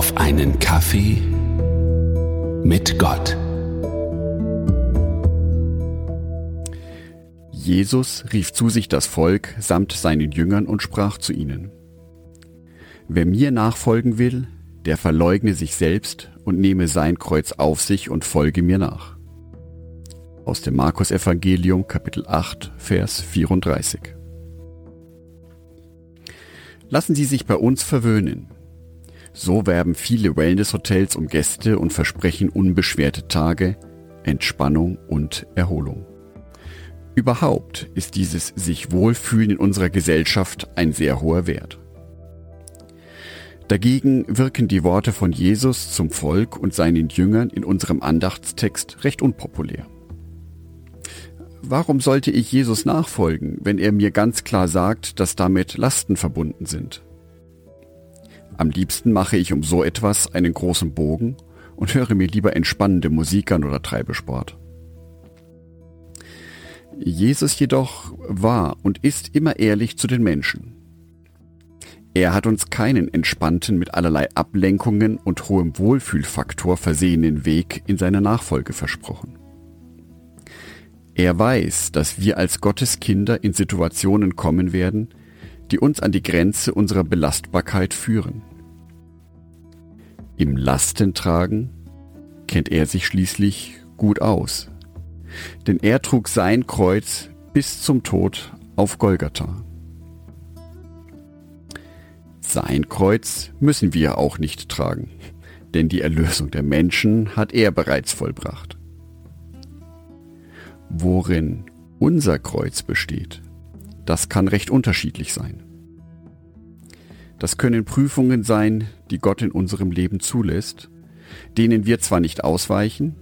auf einen Kaffee mit Gott. Jesus rief zu sich das Volk samt seinen Jüngern und sprach zu ihnen. Wer mir nachfolgen will, der verleugne sich selbst und nehme sein Kreuz auf sich und folge mir nach. Aus dem Markus Evangelium Kapitel 8 Vers 34. Lassen Sie sich bei uns verwöhnen. So werben viele Wellness-Hotels um Gäste und versprechen unbeschwerte Tage, Entspannung und Erholung. Überhaupt ist dieses sich wohlfühlen in unserer Gesellschaft ein sehr hoher Wert. Dagegen wirken die Worte von Jesus zum Volk und seinen Jüngern in unserem Andachtstext recht unpopulär. Warum sollte ich Jesus nachfolgen, wenn er mir ganz klar sagt, dass damit Lasten verbunden sind? Am liebsten mache ich um so etwas einen großen Bogen und höre mir lieber entspannende Musik an oder treibe Sport. Jesus jedoch war und ist immer ehrlich zu den Menschen. Er hat uns keinen entspannten, mit allerlei Ablenkungen und hohem Wohlfühlfaktor versehenen Weg in seiner Nachfolge versprochen. Er weiß, dass wir als Gottes Kinder in Situationen kommen werden, die uns an die Grenze unserer Belastbarkeit führen. Im Lastentragen kennt er sich schließlich gut aus, denn er trug sein Kreuz bis zum Tod auf Golgatha. Sein Kreuz müssen wir auch nicht tragen, denn die Erlösung der Menschen hat er bereits vollbracht. Worin unser Kreuz besteht, das kann recht unterschiedlich sein. Das können Prüfungen sein, die Gott in unserem Leben zulässt, denen wir zwar nicht ausweichen,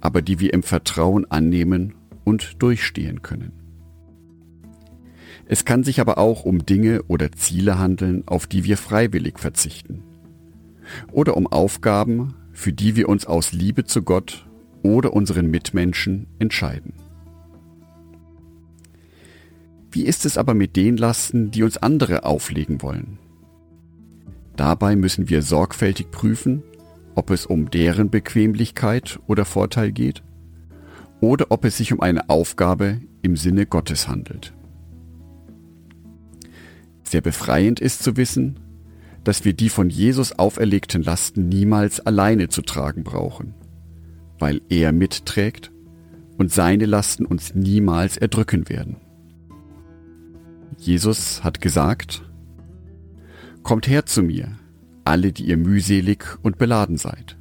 aber die wir im Vertrauen annehmen und durchstehen können. Es kann sich aber auch um Dinge oder Ziele handeln, auf die wir freiwillig verzichten. Oder um Aufgaben, für die wir uns aus Liebe zu Gott oder unseren Mitmenschen entscheiden. Wie ist es aber mit den Lasten, die uns andere auflegen wollen? Dabei müssen wir sorgfältig prüfen, ob es um deren Bequemlichkeit oder Vorteil geht oder ob es sich um eine Aufgabe im Sinne Gottes handelt. Sehr befreiend ist zu wissen, dass wir die von Jesus auferlegten Lasten niemals alleine zu tragen brauchen weil er mitträgt und seine Lasten uns niemals erdrücken werden. Jesus hat gesagt, Kommt her zu mir, alle, die ihr mühselig und beladen seid.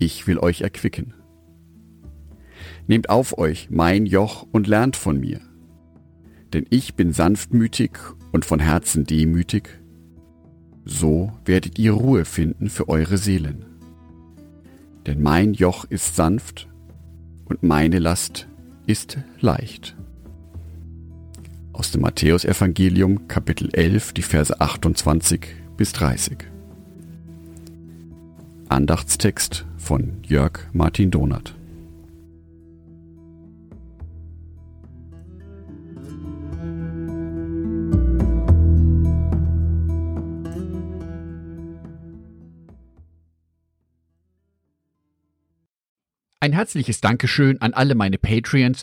Ich will euch erquicken. Nehmt auf euch mein Joch und lernt von mir, denn ich bin sanftmütig und von Herzen demütig, so werdet ihr Ruhe finden für eure Seelen denn mein Joch ist sanft und meine Last ist leicht. Aus dem Matthäusevangelium Kapitel 11, die Verse 28 bis 30. Andachtstext von Jörg Martin Donath. Ein herzliches Dankeschön an alle meine Patreons,